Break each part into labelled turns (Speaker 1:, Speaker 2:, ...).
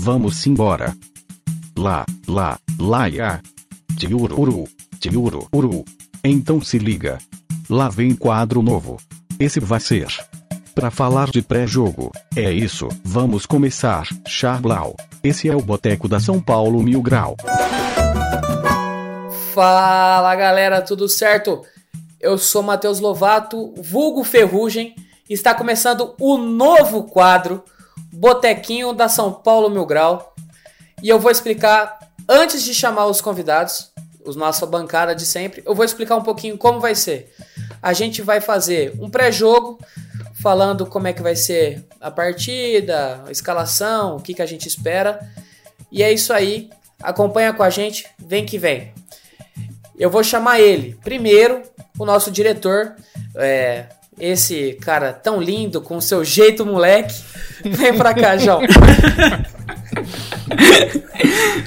Speaker 1: vamos embora. Lá, lá, lá ia. Tiururu, tiururu. Então se liga. Lá vem quadro novo. Esse vai ser. Pra falar de pré-jogo. É isso, vamos começar. Charblau. Esse é o Boteco da São Paulo Mil Grau.
Speaker 2: Fala galera, tudo certo? Eu sou Matheus Lovato, vulgo Ferrugem. Está começando o novo quadro Botequinho da São Paulo Mil Grau. E eu vou explicar, antes de chamar os convidados, os nossa bancada de sempre, eu vou explicar um pouquinho como vai ser. A gente vai fazer um pré-jogo, falando como é que vai ser a partida, a escalação, o que, que a gente espera. E é isso aí. Acompanha com a gente, vem que vem. Eu vou chamar ele. Primeiro, o nosso diretor, é, esse cara tão lindo, com seu jeito moleque. Vem pra cá, João.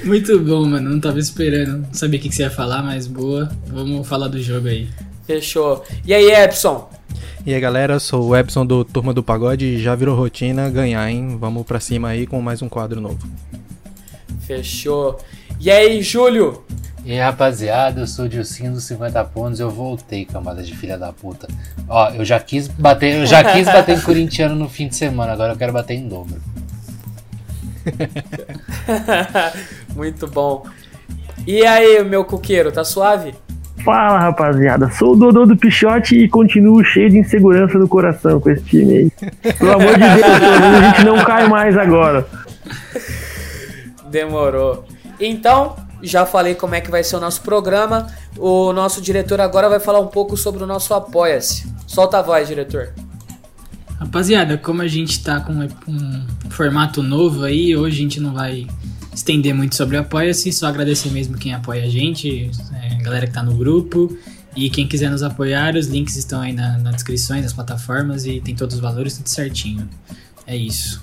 Speaker 3: Muito bom, mano. Não tava esperando. Não sabia o que você ia falar, mas boa. Vamos falar do jogo aí.
Speaker 2: Fechou. E aí, Epson?
Speaker 4: E aí, galera, sou o Epson do Turma do Pagode e já virou rotina ganhar, hein? Vamos pra cima aí com mais um quadro novo.
Speaker 2: Fechou. E aí, Júlio?
Speaker 5: E aí, rapaziada, eu sou o Dilcinho dos 50 pontos, eu voltei, camada de filha da puta. Ó, eu já quis bater, eu já quis bater em corintiano no fim de semana, agora eu quero bater em dobro.
Speaker 2: Muito bom. E aí, meu coqueiro, tá suave?
Speaker 6: Fala rapaziada, sou o Dodô do Pichote e continuo cheio de insegurança no coração com esse time aí. Pelo amor de Deus, a gente não cai mais agora.
Speaker 2: Demorou. Então, já falei como é que vai ser o nosso programa. O nosso diretor agora vai falar um pouco sobre o nosso Apoia-se. Solta a voz, diretor.
Speaker 3: Rapaziada, como a gente tá com um formato novo aí, hoje a gente não vai estender muito sobre o Apoia-se, só agradecer mesmo quem apoia a gente, é, a galera que tá no grupo. E quem quiser nos apoiar, os links estão aí na, na descrição das plataformas e tem todos os valores, tudo certinho. É isso.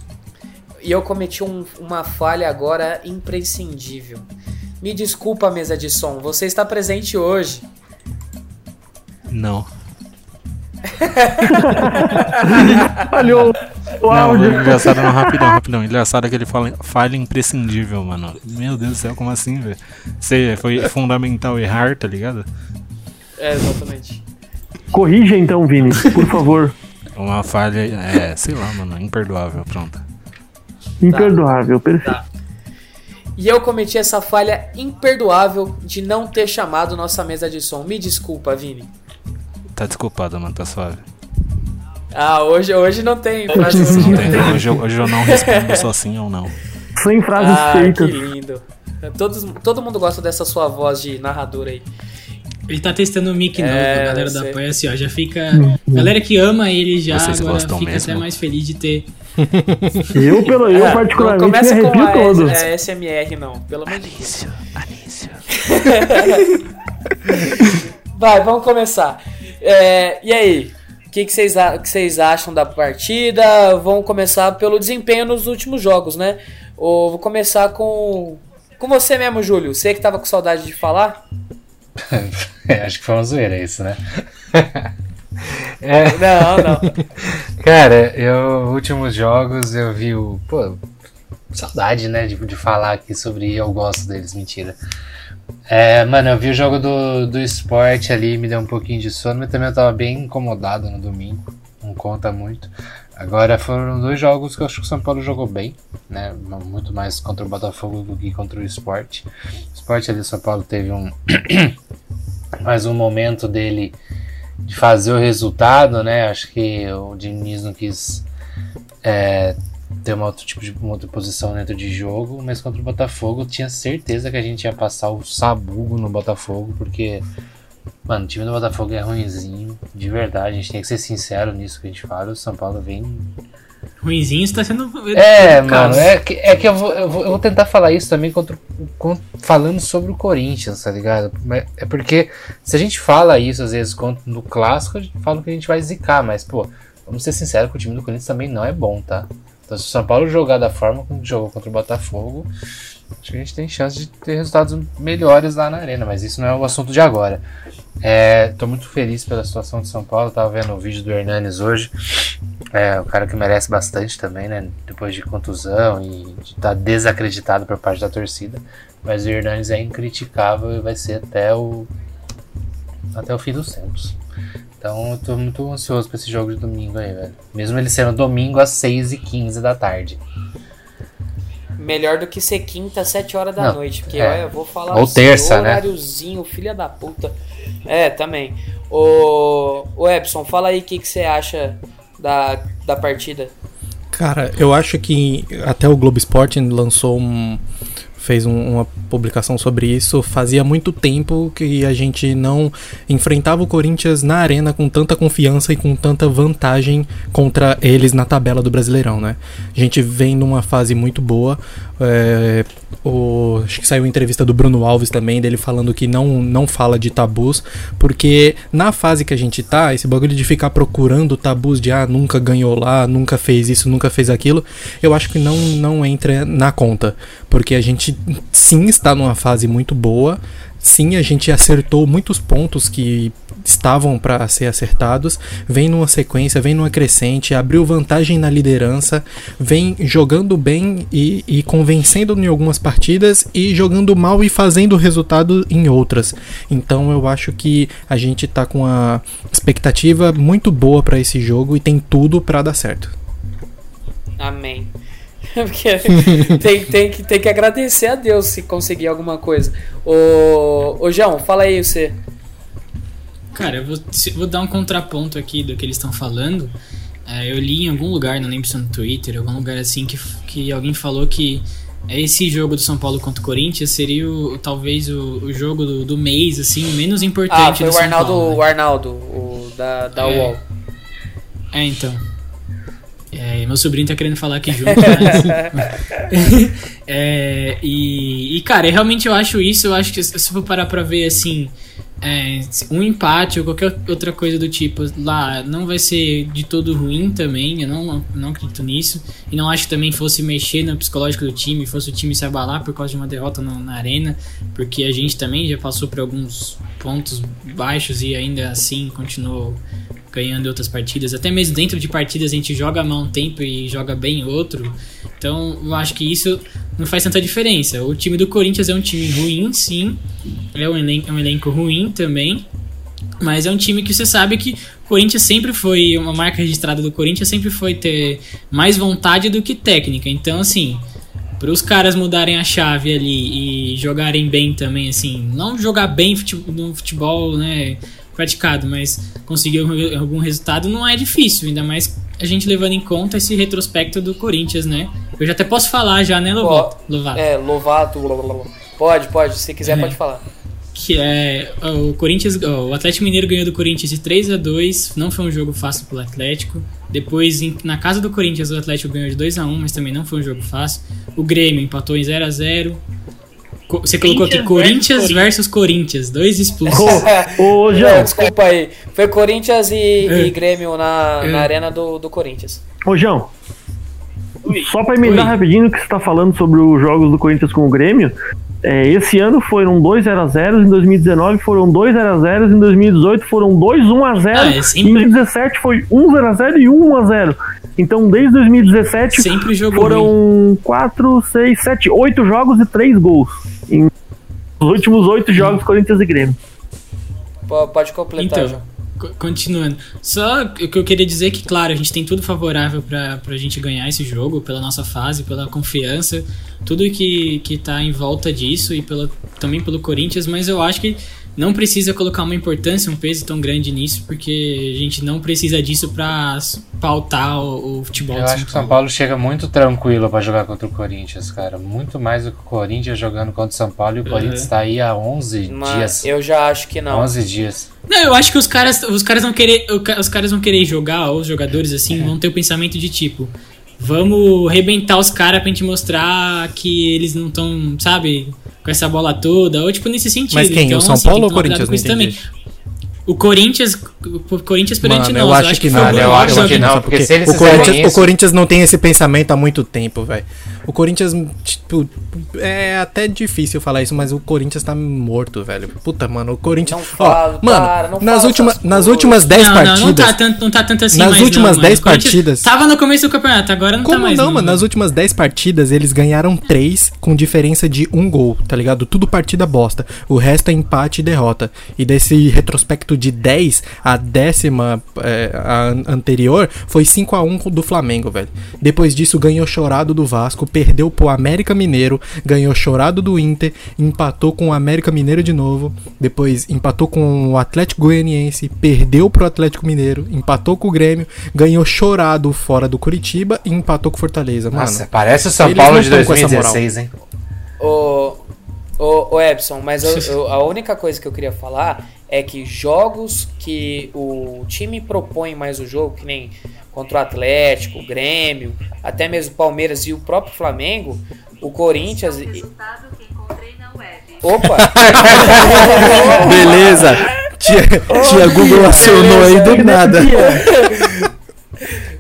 Speaker 2: E eu cometi um, uma falha agora imprescindível. Me desculpa, mesa de som, você está presente hoje.
Speaker 4: Não.
Speaker 6: Falhou o áudio.
Speaker 4: Não, engraçado não, rapidão, rapidão. Engraçado aquele falha, falha imprescindível, mano. Meu Deus do céu, como assim, velho? Você foi fundamental errar, tá ligado?
Speaker 2: É, exatamente.
Speaker 6: Corrija então, Vini, por favor.
Speaker 4: Uma falha, é, sei lá, mano, imperdoável, pronto.
Speaker 6: Imperdoável, perfeito.
Speaker 2: Tá. E eu cometi essa falha imperdoável de não ter chamado nossa mesa de som. Me desculpa, Vini.
Speaker 4: Tá desculpado, mano, tá suave.
Speaker 2: Ah, hoje, hoje não tem frase
Speaker 4: Não
Speaker 2: assim.
Speaker 4: tem, hoje, eu, hoje eu não respondo só sim ou não.
Speaker 6: Sem frases
Speaker 2: Ah, que
Speaker 6: feitas.
Speaker 2: lindo. Todos, todo mundo gosta dessa sua voz de narrador aí.
Speaker 3: Ele tá testando o mic novo,
Speaker 2: É,
Speaker 3: a galera da
Speaker 2: sei.
Speaker 3: Apoia-se, ó, já fica... Galera que ama ele já
Speaker 4: Vocês
Speaker 3: agora fica
Speaker 4: mesmo?
Speaker 3: até mais feliz de ter...
Speaker 6: Eu, pelo, eu
Speaker 2: É,
Speaker 6: particularmente,
Speaker 2: não começa
Speaker 6: me
Speaker 2: com
Speaker 6: arrepio todo.
Speaker 2: S- a SMR, não. Pelo Deus.
Speaker 4: Anício, Anício.
Speaker 2: Vai, vamos começar. É, e aí? O que, que, vocês, que vocês acham da partida? Vamos começar pelo desempenho nos últimos jogos, né? Ou vou começar com, com você mesmo, Júlio. Você que tava com saudade de falar?
Speaker 5: É, acho que foi uma zoeira isso, né?
Speaker 2: Não, não.
Speaker 5: Cara, eu, últimos jogos eu vi o. Pô, saudade, né? De, de falar aqui sobre eu gosto deles, mentira. É, mano, eu vi o jogo do, do esporte ali, me deu um pouquinho de sono, mas também eu tava bem incomodado no domingo. Não conta muito. Agora foram dois jogos que eu acho que o São Paulo jogou bem, né? Muito mais contra o Botafogo do que contra o esporte. O esporte ali, o São Paulo teve um. mais um momento dele de fazer o resultado, né? Acho que o Diniz não quis é, ter uma outro tipo de uma outra posição dentro de jogo, mas contra o Botafogo eu tinha certeza que a gente ia passar o sabugo no Botafogo, porque mano, o time do Botafogo é ruinzinho, de verdade, a gente tem que ser sincero nisso que a gente fala, o São Paulo vem
Speaker 3: Ruinzinho está sendo...
Speaker 5: é, mano, é que, é que eu, vou, eu, vou, eu vou tentar falar isso também contra, con- falando sobre o Corinthians, tá ligado? É porque se a gente fala isso às vezes contra, no clássico, a gente fala que a gente vai zicar, mas pô, vamos ser sinceros que o time do Corinthians também não é bom, tá? Então se o São Paulo jogar da forma como jogou contra o Botafogo, acho que a gente tem chance de ter resultados melhores lá na arena, mas isso não é o assunto de agora. É, tô muito feliz pela situação de São Paulo. Tava vendo o vídeo do Hernanes hoje. É, o cara que merece bastante também, né? Depois de contusão e de estar desacreditado por parte da torcida. Mas o Hernanes é incriticável e vai ser até o até o fim dos tempos. Então eu tô muito ansioso pra esse jogo de domingo aí, velho. Mesmo ele sendo domingo às 6h15 da tarde.
Speaker 2: Melhor do que ser quinta, 7 horas da
Speaker 5: Não,
Speaker 2: noite. Porque
Speaker 5: é.
Speaker 2: olha, eu vou falar
Speaker 5: Ou terça, né?
Speaker 2: horáriozinho, filha da puta. É, também. Ô, ô Epson, fala aí o que, que você acha da, da partida.
Speaker 7: Cara, eu acho que até o Globo Esporte lançou um. Fez um- uma publicação sobre isso. Fazia muito tempo que a gente não enfrentava o Corinthians na arena com tanta confiança e com tanta vantagem contra eles na tabela do Brasileirão, né? A gente vem numa fase muito boa. É, o, acho que saiu entrevista do Bruno Alves também, dele falando que não, não fala de tabus, porque na fase que a gente tá, esse bagulho de ficar procurando tabus de ah, nunca ganhou lá, nunca fez isso, nunca fez aquilo, eu acho que não, não entra na conta. Porque a gente sim está numa fase muito boa, sim a gente acertou muitos pontos que estavam para ser acertados, vem numa sequência, vem numa crescente, abriu vantagem na liderança, vem jogando bem e, e convencendo em algumas partidas e jogando mal e fazendo resultado em outras. Então eu acho que a gente tá com uma expectativa muito boa para esse jogo e tem tudo para dar certo.
Speaker 2: Amém. Porque tem, tem, que, tem que agradecer a Deus se conseguir alguma coisa. Ô, ô João, fala aí você.
Speaker 3: Cara, eu vou, vou dar um contraponto aqui do que eles estão falando. É, eu li em algum lugar, não lembro se é no Twitter, algum lugar assim, que, que alguém falou que esse jogo do São Paulo contra o Corinthians seria o- talvez o, o jogo do, do mês, assim, menos importante
Speaker 2: Ah, foi
Speaker 3: do
Speaker 2: o
Speaker 3: São
Speaker 2: Arnaldo,
Speaker 3: Paulo, né?
Speaker 2: o Arnaldo, o da, da
Speaker 3: É.
Speaker 2: UOL.
Speaker 3: É, então. É, meu sobrinho tá querendo falar aqui junto, mas... É, e, e, cara, realmente eu acho isso, eu acho que se for parar pra ver, assim, é, um empate ou qualquer outra coisa do tipo lá não vai ser de todo ruim também, eu não, não acredito nisso. E não acho que também fosse mexer no psicológico do time, fosse o time se abalar por causa de uma derrota na arena, porque a gente também já passou por alguns pontos baixos e ainda assim continuou ganhando outras partidas. Até mesmo dentro de partidas a gente joga mal um tempo e joga bem outro. Então eu acho que isso não faz tanta diferença. O time do Corinthians é um time ruim, sim. É um elenco, é um elenco ruim também. Mas é um time que você sabe que o Corinthians sempre foi. Uma marca registrada do Corinthians sempre foi ter mais vontade do que técnica. Então, assim, para os caras mudarem a chave ali e jogarem bem também, assim, não jogar bem no futebol, né, praticado, mas conseguir algum- resultado não é difícil, ainda mais a gente levando em conta esse retrospecto do Corinthians, né? Eu já até posso falar já, né, Lovato? Lovato.
Speaker 2: É, Lovato. blá, blá, blá. Pode, pode. Se quiser,
Speaker 3: É.
Speaker 2: pode falar.
Speaker 3: Que é o Corinthians, o Atlético Mineiro ganhou do Corinthians de 3 a 2 não foi um jogo fácil pro Atlético. Depois, na casa do Corinthians, o Atlético ganhou de 2 a 1 mas também não foi um jogo fácil. O Grêmio empatou em 0 a 0 Co- Você colocou aqui
Speaker 8: Corinthians
Speaker 3: Corinthians versus Corinthians, dois expulsos.
Speaker 6: Ô, ô
Speaker 2: Não,
Speaker 6: João,
Speaker 2: desculpa aí. Foi Corinthians e,
Speaker 3: É.
Speaker 2: e Grêmio na,
Speaker 3: É.
Speaker 2: na arena do, do Corinthians.
Speaker 6: ô João.
Speaker 8: Oi.
Speaker 6: Só pra emendar
Speaker 3: Oi.
Speaker 6: rapidinho o que você tá falando sobre os jogos do Corinthians com o Grêmio, é, esse ano foram 2x0, em 2019 foram 2x0, em 2018 foram 2-1x0,
Speaker 3: Ah, é
Speaker 6: em
Speaker 3: sempre-
Speaker 6: 2017 foi 1x0 e 1x0. Então desde 2017
Speaker 3: Sempre jogo ruim.
Speaker 6: foram 4, 6, 7, 8 jogos e 3 gols. Em os últimos 8 jogos Corinthians e Grêmio.
Speaker 2: Po- Pode completar,
Speaker 3: Então, co- continuando. Só o que eu queria dizer é que, claro, a gente tem tudo favorável pra, pra gente ganhar esse jogo, pela nossa fase, pela confiança, tudo que, que tá em volta disso e pela, também pelo Corinthians, mas eu acho que não precisa colocar uma importância, um peso tão grande nisso, porque a gente não precisa disso pra s- pautar o, o futebol
Speaker 5: Eu acho que o São Paulo chega muito tranquilo pra jogar contra o Corinthians, cara. Muito mais do que o Corinthians jogando contra o São Paulo. E o Corinthians tá aí há 11
Speaker 2: Mas
Speaker 5: dias.
Speaker 2: eu já acho que não.
Speaker 5: 11 dias.
Speaker 3: Não, eu acho que os caras, os caras vão querer, os caras vão querer jogar, ou os jogadores assim, vão ter o pensamento de tipo, vamos arrebentar os caras pra gente mostrar que eles não estão, sabe, com essa bola toda, ou tipo nesse sentido.
Speaker 7: Mas quem? O São
Speaker 3: assim,
Speaker 7: Paulo ou Corinthians? Não
Speaker 3: também. O Corinthians, o Corinthians perante
Speaker 7: Mano,
Speaker 3: nós,
Speaker 7: eu acho que
Speaker 3: foi
Speaker 7: não.
Speaker 3: o
Speaker 5: eu acho que não, porque se eles
Speaker 7: o Corinthians,
Speaker 5: isso-
Speaker 7: o Corinthians não tem esse pensamento há muito tempo, velho. O Corinthians t- pu- é até difícil falar isso, mas o Corinthians tá morto, velho. Puta, mano, o Corinthians.
Speaker 2: Não
Speaker 7: Ó,
Speaker 2: fala,
Speaker 7: mano,
Speaker 2: não
Speaker 7: nas,
Speaker 2: fala
Speaker 7: última, nas últimas 10
Speaker 3: não,
Speaker 7: partidas.
Speaker 3: não, não tá tanto, não tá tanto assim
Speaker 7: Nas
Speaker 3: mais,
Speaker 7: últimas
Speaker 3: não,
Speaker 7: 10
Speaker 3: mano. O Corinthians
Speaker 7: partidas-
Speaker 3: Tava no começo do campeonato, agora não
Speaker 7: Como
Speaker 3: tá mais.
Speaker 7: não, mano? Nas últimas 10 partidas, eles ganharam 3 com diferença de um gol, tá ligado? Tudo partida bosta. O resto é empate e derrota. E desse retrospecto de 10, a décima é, a an- anterior foi 5 a 1 do Flamengo, velho. Depois disso, ganhou chorado do Vasco, perdeu pro América Mineiro, ganhou chorado do Inter, empatou com o América Mineiro de novo, depois empatou com o Atlético Goianiense, perdeu pro Atlético Mineiro, empatou com o Grêmio, ganhou chorado fora do Curitiba e empatou com o Fortaleza, mano.
Speaker 5: Nossa, parece o São
Speaker 7: eles
Speaker 5: Paulo de
Speaker 7: tão com essa
Speaker 5: 2016, hein?
Speaker 2: Ô, ô, ô Epson, mas eu- eu- a única coisa que eu queria falar é que jogos que o time propõe mais o jogo, que nem contra o Atlético, o Grêmio, até mesmo o Palmeiras e o próprio Flamengo, o Corinthians.
Speaker 8: resultado que encontrei na web.
Speaker 2: Opa!
Speaker 7: Beleza. Tia, tia Google acionou aí do nada.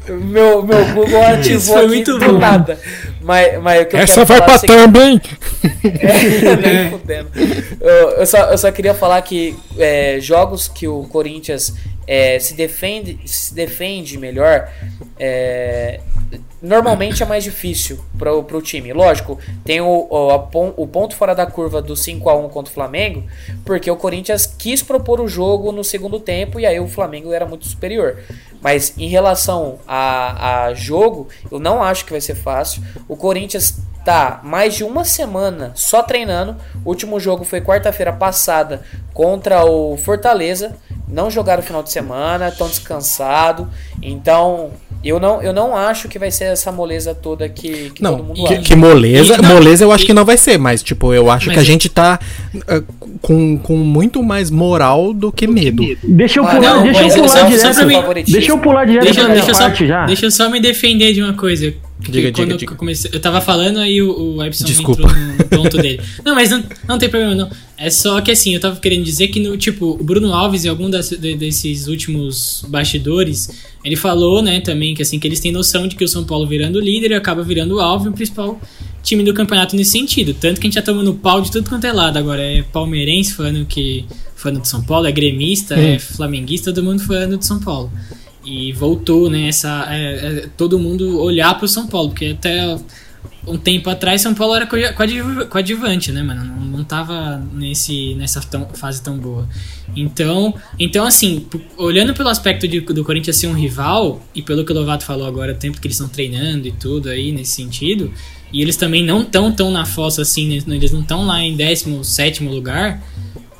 Speaker 2: meu, meu Google ativou
Speaker 3: Isso foi
Speaker 2: aqui
Speaker 3: muito
Speaker 2: do
Speaker 3: bom.
Speaker 2: nada. Mas, mas que
Speaker 7: Essa vai pra
Speaker 2: é
Speaker 7: hein?
Speaker 2: É, fudendo. Eu, eu só, eu só queria falar que é, jogos que o Corinthians é, se, defende, se defende melhor, é, normalmente é mais difícil pro, pro time. Lógico, tem o, o, a o ponto fora da curva do 5 a 1 contra o Flamengo, porque o Corinthians quis propor o jogo no segundo tempo e aí o Flamengo era muito superior. Mas em relação a, a jogo, eu não acho que vai ser fácil. O Corinthians tá mais de uma semana só treinando. O último jogo foi quarta-feira passada contra o Fortaleza. Não jogaram o final de semana, estão descansados. Então, eu não, eu não acho que vai ser essa moleza toda que, que todo
Speaker 7: Não,
Speaker 2: mundo
Speaker 7: que,
Speaker 2: acha.
Speaker 7: que moleza,
Speaker 3: E- não,
Speaker 7: moleza eu acho
Speaker 3: e-
Speaker 7: que não vai ser, mas tipo, eu acho
Speaker 3: Mas
Speaker 7: que a
Speaker 3: é-
Speaker 7: gente tá ah, com, com muito mais moral do que medo.
Speaker 6: Deixa eu
Speaker 2: Ah,
Speaker 6: pular,
Speaker 2: não,
Speaker 6: deixa eu pular direto.
Speaker 2: pra mim-
Speaker 6: Deixa eu pular direto
Speaker 3: Deixa, eu
Speaker 6: parte
Speaker 3: só,
Speaker 6: já.
Speaker 3: deixa eu só me defender de uma coisa.
Speaker 7: Diga, diga,
Speaker 3: quando
Speaker 7: diga.
Speaker 3: Eu, comecei, eu tava falando aí o, o Epson
Speaker 7: Desculpa.
Speaker 3: entrou no ponto dele. Não, mas não, não tem problema não. É só que assim, eu tava querendo dizer que no tipo, o Bruno Alves em algum das- de- desses últimos bastidores, ele falou, né, também que assim que eles têm noção de que o São Paulo virando líder acaba virando o alvo e o principal time do campeonato nesse sentido. Tanto que a gente já tomando pau de tudo quanto é lado. Agora é palmeirense falando que fã do São Paulo, é gremista, é flamenguista, todo mundo falando do São Paulo. E voltou, né, essa, é, é, todo mundo olhar pro São Paulo, porque até um tempo atrás São Paulo era coadju- coadju- coadjuvante, né, mano? Não, não tava nesse, nessa tão- fase tão boa. Então, então assim, olhando pelo aspecto de- do Corinthians ser um rival, e pelo que o Lovato falou agora, o tempo que eles estão treinando e tudo aí nesse sentido, e eles também não estão tão na fossa assim, né, eles não estão lá em 17 lugar,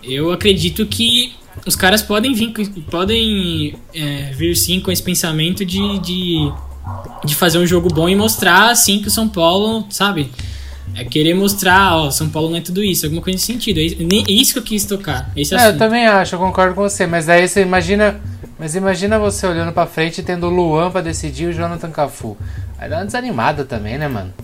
Speaker 3: eu acredito que os caras podem vir, podem é, vir sim com esse pensamento de, de, de fazer um jogo bom e mostrar assim que o São Paulo, sabe? É querer mostrar, ó, São Paulo não é tudo isso, alguma coisa nesse sentido. É isso- isso que eu quis tocar. Esse
Speaker 5: É, eu também acho, eu concordo com você. Mas daí você imagina. Mas imagina você olhando pra frente e tendo o Luan pra decidir e o Jonathan Cafu. Aí dá uma desanimada também, né, mano?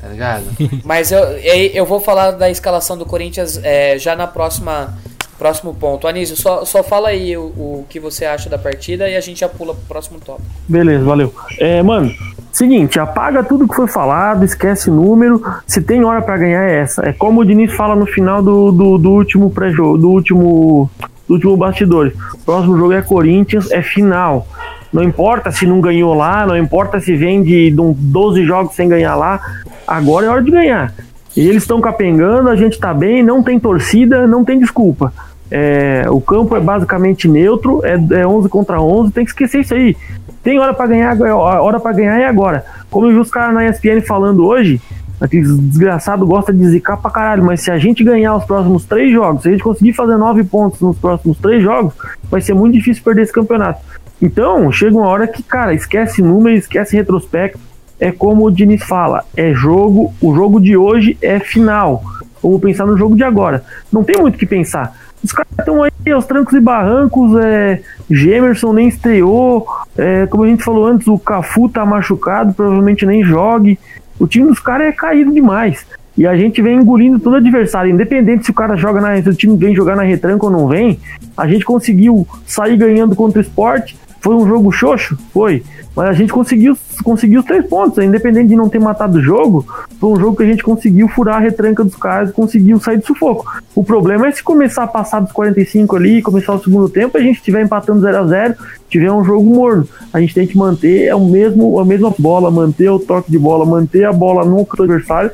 Speaker 5: Tá ligado?
Speaker 2: Mas eu, eu eu vou falar da escalação do Corinthians é, já na próxima próximo ponto. Anísio, só, só fala aí o, o que você acha da partida e a gente já pula pro próximo tópico.
Speaker 6: Beleza, valeu. É, mano, seguinte, apaga tudo que foi falado, esquece número. Se tem hora pra ganhar é essa. É como o Diniz fala no final do, do, do último pré-jogo, do último, do último bastidores. Próximo jogo é Corinthians, é final. Não importa se não ganhou lá, não importa se vem de, de um 12 jogos sem ganhar lá. Agora é hora de ganhar. E eles estão capengando, a gente tá bem, não tem torcida, não tem desculpa. É, o campo é basicamente neutro, é, é 11 contra 11, tem que esquecer isso aí. Tem hora pra ganhar, hora para ganhar é agora. Como eu vi os caras na ESPN falando hoje, aqueles desgraçados gostam de zicar pra caralho, mas se a gente ganhar os próximos três jogos, se a gente conseguir fazer nove pontos nos próximos três jogos, vai ser muito difícil perder esse campeonato. Então, chega uma hora que, cara, esquece número, esquece retrospecto. É como o Diniz fala, é jogo, o jogo de hoje é final. Vamos pensar no jogo de agora. Não tem muito o que pensar. Os caras estão aí aos trancos e barrancos, é, Gemerson nem estreou, é, como a gente falou antes, o Cafu tá machucado, provavelmente nem jogue. O time dos caras é caído demais. E a gente vem engolindo todo adversário, independente se o cara joga na. Se o time vem jogar na retranca ou não vem, a gente conseguiu sair ganhando contra o esporte, Foi um jogo xoxo? Foi. Mas a gente conseguiu, conseguiu os três pontos. Independente de não ter matado o jogo, foi um jogo que a gente conseguiu furar a retranca dos caras, conseguiu sair do sufoco. O problema é se começar a passar dos 45 ali, começar o segundo tempo, a gente estiver empatando 0 a 0 tiver um jogo morno. A gente tem que manter o mesmo, a mesma bola, manter o toque de bola, manter a bola no adversário,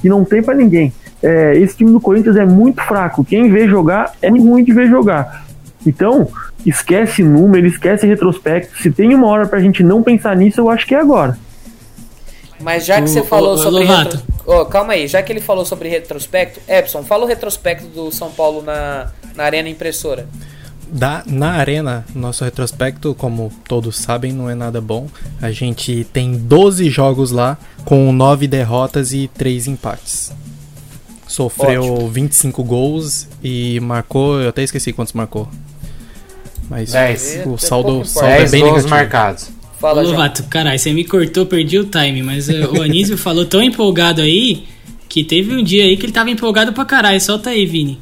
Speaker 6: que não tem para ninguém. É, esse time do Corinthians é muito fraco. Quem vê jogar é ruim de ver jogar. Então, esquece número, esquece retrospecto. Se tem uma hora pra gente não pensar nisso, eu acho que é agora.
Speaker 2: Mas já que você falou
Speaker 3: ô,
Speaker 2: sobre. Retro- Ô, calma aí, já que ele falou sobre retrospecto, Epson, fala o retrospecto do São Paulo na, na Arena Impressora.
Speaker 7: Da, na arena, nosso retrospecto, como todos sabem, não é nada bom. A gente tem 12 jogos lá, com 9 derrotas e 3 empates. Sofreu 25 gols e marcou, eu até esqueci quantos marcou. Mas
Speaker 5: Dez.
Speaker 7: o
Speaker 2: É
Speaker 7: saldo,
Speaker 2: pouco
Speaker 7: saldo é
Speaker 5: 10
Speaker 7: bem negativo.
Speaker 5: marcados.
Speaker 2: Fala,
Speaker 3: Ô. Lovato, caralho, você me cortou, perdi o time, mas eh, o Anísio falou tão empolgado aí que teve um dia aí que ele tava empolgado pra caralho. Solta aí, Vini.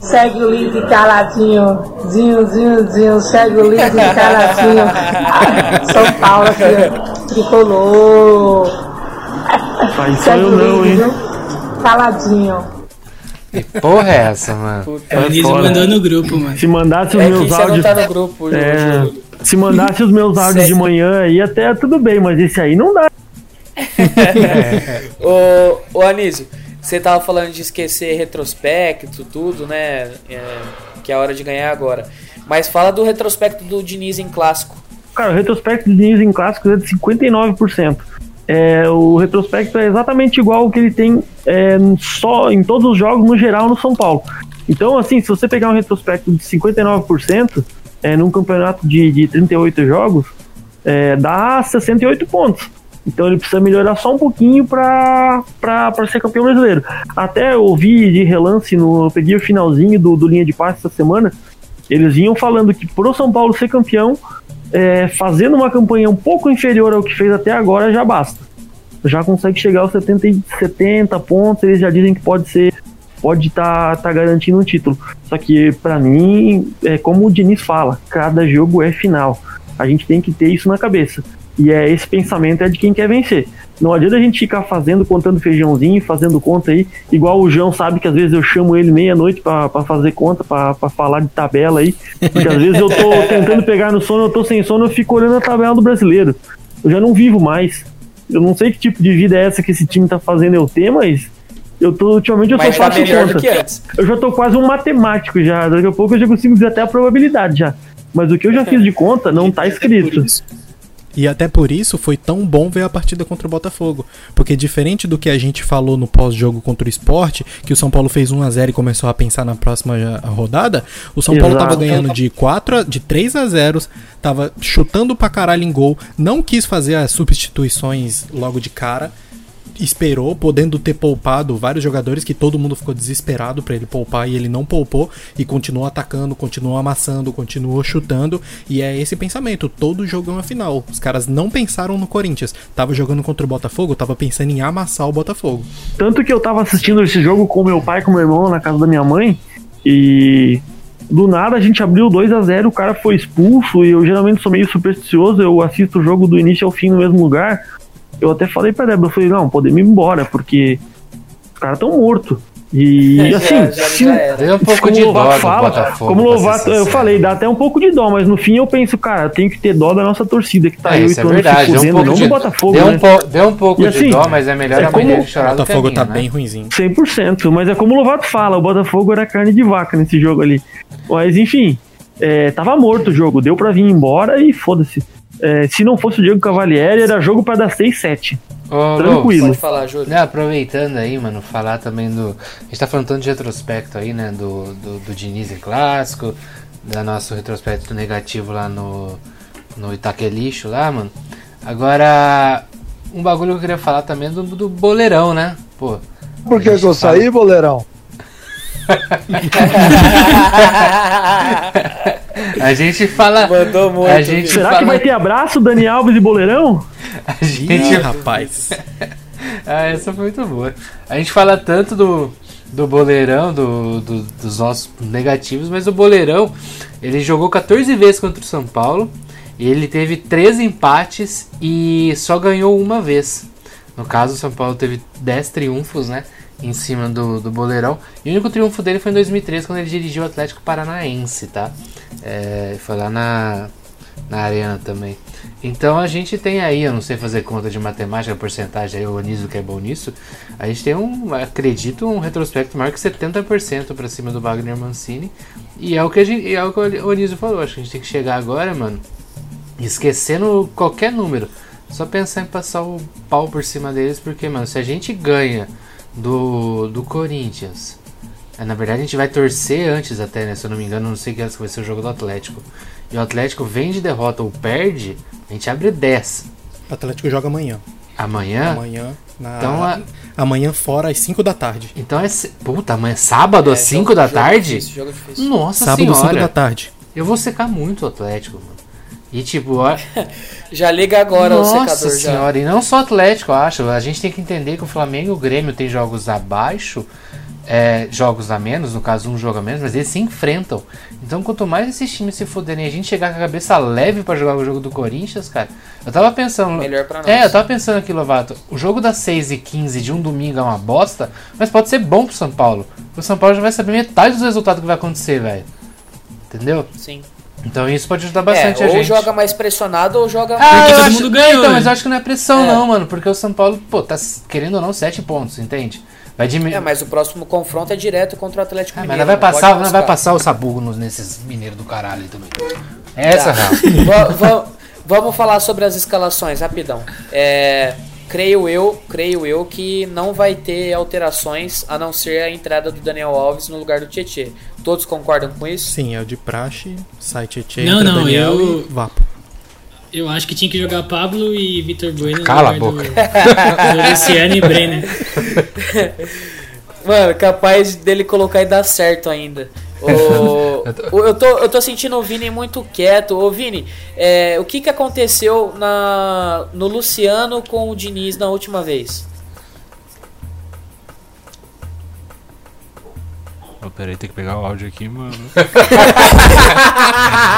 Speaker 9: Segue o líder caladinho, zinho, zinho, zinho, segue o líder caladinho. São Paulo aqui, tricolor. Segue o
Speaker 6: não,
Speaker 9: líder,
Speaker 6: hein?
Speaker 9: viu? Caladinho.
Speaker 5: Que porra é essa, mano?
Speaker 3: O Anísio
Speaker 6: fora.
Speaker 3: mandou no grupo, mano.
Speaker 6: Se mandasse os
Speaker 2: É que
Speaker 6: meus
Speaker 2: você não
Speaker 6: áudios.
Speaker 2: tá no grupo,
Speaker 6: É, se mandasse os meus áudios de manhã aí, até tudo bem, mas esse aí não dá.
Speaker 2: Ô, ô Anísio, você tava falando de esquecer retrospecto, tudo, né? É, que é a hora de ganhar agora. Mas fala do retrospecto do Diniz em clássico.
Speaker 6: Cara, o retrospecto do Diniz em clássicos é de 59%. É, o retrospecto é exatamente igual ao que ele tem é, só em todos os jogos no geral no São Paulo. Então, assim, se você pegar um retrospecto de 59% é, num campeonato de, de 38 jogos, é, dá 68 pontos. Então ele precisa melhorar só um pouquinho para ser campeão brasileiro. Até eu vi de relance, no, eu peguei o finalzinho do, do linha de passe essa semana. Eles vinham falando que pro São Paulo ser campeão, é, fazendo uma campanha um pouco inferior ao que fez até agora, já basta. Já consegue chegar aos 70, e 70 pontos, eles já dizem que pode ser, pode estar tá, tá garantindo um título. Só que para mim, é como o Diniz fala, cada jogo é final. A gente tem que ter isso na cabeça. E é esse pensamento é de quem quer vencer. Não adianta a gente ficar fazendo, contando feijãozinho, fazendo conta aí, igual o João sabe que às vezes eu chamo ele meia-noite pra pra fazer conta, pra pra falar de tabela aí. Porque às vezes eu tô tentando pegar no sono, eu tô sem sono, eu fico olhando a tabela do brasileiro. Eu já não vivo mais. Eu não sei que tipo de vida é essa que esse time tá fazendo eu ter, mas eu tô, ultimamente eu
Speaker 2: Mas
Speaker 6: só
Speaker 2: tá
Speaker 6: faço conta. Eu já tô quase um matemático já. Daqui a pouco eu já consigo dizer até a probabilidade já. Mas o que eu já fiz de conta não tá escrito.
Speaker 7: E até por isso foi tão bom ver a partida contra o Botafogo. Porque diferente do que a gente falou no pós-jogo contra o esporte, que o São Paulo fez 1 a 0 e começou a pensar na próxima já- rodada, o São Paulo tava
Speaker 6: Exato.
Speaker 7: ganhando de 4 a, de 3 a 0, tava chutando pra caralho em gol, não quis fazer as substituições logo de cara. Esperou, podendo ter poupado vários jogadores que todo mundo ficou desesperado pra ele poupar e ele não poupou e continuou atacando, continuou amassando, continuou chutando e é esse pensamento, todo jogo é uma final. Os caras não pensaram no Corinthians, tava jogando contra o Botafogo, tava pensando em amassar o Botafogo.
Speaker 6: Tanto que eu tava assistindo esse jogo com meu pai com meu irmão na casa da minha mãe e do nada a gente abriu 2 a 0 o cara foi expulso e eu geralmente sou meio supersticioso, eu assisto o jogo do início ao fim no mesmo lugar. Eu até falei pra Débora, eu falei, não, podemos ir embora, porque os caras tão mortos. E assim,
Speaker 2: já, já,
Speaker 6: se-
Speaker 2: já era.
Speaker 5: Deu um pouco
Speaker 6: como
Speaker 5: de
Speaker 6: o
Speaker 5: dó
Speaker 6: fala,
Speaker 5: Botafogo.
Speaker 6: como Lovato, eu falei, dá até um pouco de dó, mas no fim eu penso, cara, eu tenho que ter dó da nossa torcida que tá
Speaker 5: É,
Speaker 6: aí
Speaker 5: isso é
Speaker 6: oito se
Speaker 5: verdade, um
Speaker 6: fudendo,
Speaker 5: pouco
Speaker 6: não
Speaker 5: de
Speaker 6: do Botafogo,
Speaker 5: deu,
Speaker 6: né?
Speaker 5: um po- deu um pouco
Speaker 6: E
Speaker 5: de
Speaker 6: assim,
Speaker 5: dó, mas é melhor
Speaker 6: é
Speaker 5: a
Speaker 6: como-
Speaker 5: de chorar
Speaker 7: O Botafogo tá
Speaker 5: né?
Speaker 7: bem ruinzinho.
Speaker 6: 100%, mas é como o Lovato fala, o Botafogo era carne de vaca nesse jogo ali. Mas enfim, é, tava morto o jogo, deu pra vir embora e foda-se. É, se não fosse o Diego Cavalieri, era jogo pra dar 6-7.
Speaker 5: Ô, Lô,
Speaker 6: Tranquilo.
Speaker 2: Pode falar, Júlio.
Speaker 5: Né, aproveitando aí, mano, falar também do. A gente tá falando tanto de retrospecto aí, né? Do, do, do Diniz em clássico, da nosso retrospecto negativo lá no, no Itaquelixo lá, mano. Agora, um bagulho que eu queria falar também é do, do boleirão, né? Pô.
Speaker 10: Por que, que eu saí, boleirão?
Speaker 5: A gente fala.
Speaker 2: Mandou muito.
Speaker 5: A gente
Speaker 6: Será
Speaker 5: fala,
Speaker 6: que vai ter abraço, Dani Alves e Boleirão?
Speaker 5: A
Speaker 7: Ih,
Speaker 5: gente
Speaker 7: rapaz.
Speaker 5: Ah, essa foi muito boa. A gente fala tanto do, do Boleirão, do, do- dos nossos negativos, mas o Boleirão ele jogou 14 vezes contra o São Paulo ele teve 13 empates e só ganhou uma vez. No caso, o São Paulo teve 10 triunfos, né? Em cima do, do Boleirão. E o único triunfo dele foi em 2013, quando ele dirigiu o Atlético Paranaense, tá? É, foi lá na, na Arena também. Então a gente tem aí, eu não sei fazer conta de matemática, porcentagem aí, o Anísio que é bom nisso. A gente tem um, acredito, um retrospecto maior que 70% pra cima do Wagner Mancini. E é o que, a gente, é o, que o Anísio falou, acho que a gente tem que chegar agora, mano, esquecendo qualquer número. Só pensar em passar o pau por cima deles, porque, mano, se a gente ganha do, do Corinthians, na verdade a gente vai torcer antes até, né? Se eu não me engano, não sei que vai ser o jogo do Atlético. E o Atlético vem de derrota ou perde, a gente abre 10.
Speaker 7: O Atlético joga amanhã.
Speaker 5: Amanhã?
Speaker 7: Amanhã. Na...
Speaker 5: Então, a-
Speaker 7: Amanhã fora às 5 da tarde.
Speaker 5: Então é. se- Puta, amanhã é sábado às
Speaker 2: É,
Speaker 5: 5
Speaker 2: jogo-
Speaker 5: da
Speaker 2: jogo
Speaker 5: tarde?
Speaker 2: difícil, jogo difícil.
Speaker 5: Nossa
Speaker 7: Sábado, 5
Speaker 5: senhora.
Speaker 7: da tarde.
Speaker 5: Eu vou secar muito o Atlético, mano. E tipo, ó,
Speaker 2: Já liga agora
Speaker 5: Nossa
Speaker 2: o secador já.
Speaker 5: senhora, e não só o Atlético, eu acho. A gente tem que entender que o Flamengo e o Grêmio tem jogos abaixo, é, jogos a menos, no caso um jogo a menos, mas eles se enfrentam. Então quanto mais esses times se fuderem e a gente chegar com a cabeça leve pra jogar o jogo do Corinthians, cara. Eu tava pensando.
Speaker 2: Melhor pra nós.
Speaker 5: É, eu tava pensando aqui, Lovato. O jogo das 6 e 15 de um domingo é uma bosta, mas pode ser bom pro São Paulo. O São Paulo já vai saber metade dos resultados que vai acontecer, velho. Entendeu?
Speaker 2: Sim.
Speaker 5: Então isso pode ajudar bastante
Speaker 2: é,
Speaker 5: a
Speaker 2: ou
Speaker 5: gente.
Speaker 2: joga mais pressionado ou joga.
Speaker 5: Ah,
Speaker 3: Porque
Speaker 5: eu
Speaker 3: todo
Speaker 5: acho,
Speaker 3: mundo ganhou,
Speaker 5: Então, mas
Speaker 3: né?
Speaker 5: eu acho que não é pressão,
Speaker 2: É.
Speaker 5: não, mano. Porque o São Paulo, pô, tá querendo ou não, 7 pontos, entende? Vai diminuir.
Speaker 2: É, mas o próximo confronto é direto contra o Atlético
Speaker 5: mas
Speaker 2: Mineiro.
Speaker 5: não vai
Speaker 2: não pode
Speaker 5: passar, não vai passar o sabugo nos, nesses mineiros do caralho aí também. Essa,
Speaker 2: Tá. Vamos falar sobre as escalações, rapidão. É, creio eu, creio eu que não vai ter alterações a não ser a entrada do Daniel Alves no lugar do Tietê. Todos concordam com isso?
Speaker 7: Sim, é o de praxe, sai Tietchan,
Speaker 3: Não,
Speaker 7: entra
Speaker 3: não,
Speaker 7: Daniel
Speaker 3: eu-
Speaker 7: e Vapo.
Speaker 3: Eu acho que tinha que jogar Pablo e Vitor Bueno
Speaker 5: Cala
Speaker 3: no
Speaker 5: a
Speaker 3: lugar do, do Luciano e Brenner.
Speaker 2: Mano, capaz dele colocar e dar certo ainda. O, o- eu, tô, eu tô sentindo o Vini muito quieto. Ô Vini, é, o que, que aconteceu na, no Luciano com o Diniz na última vez?
Speaker 4: Oh, peraí, tem que pegar o áudio aqui, mano.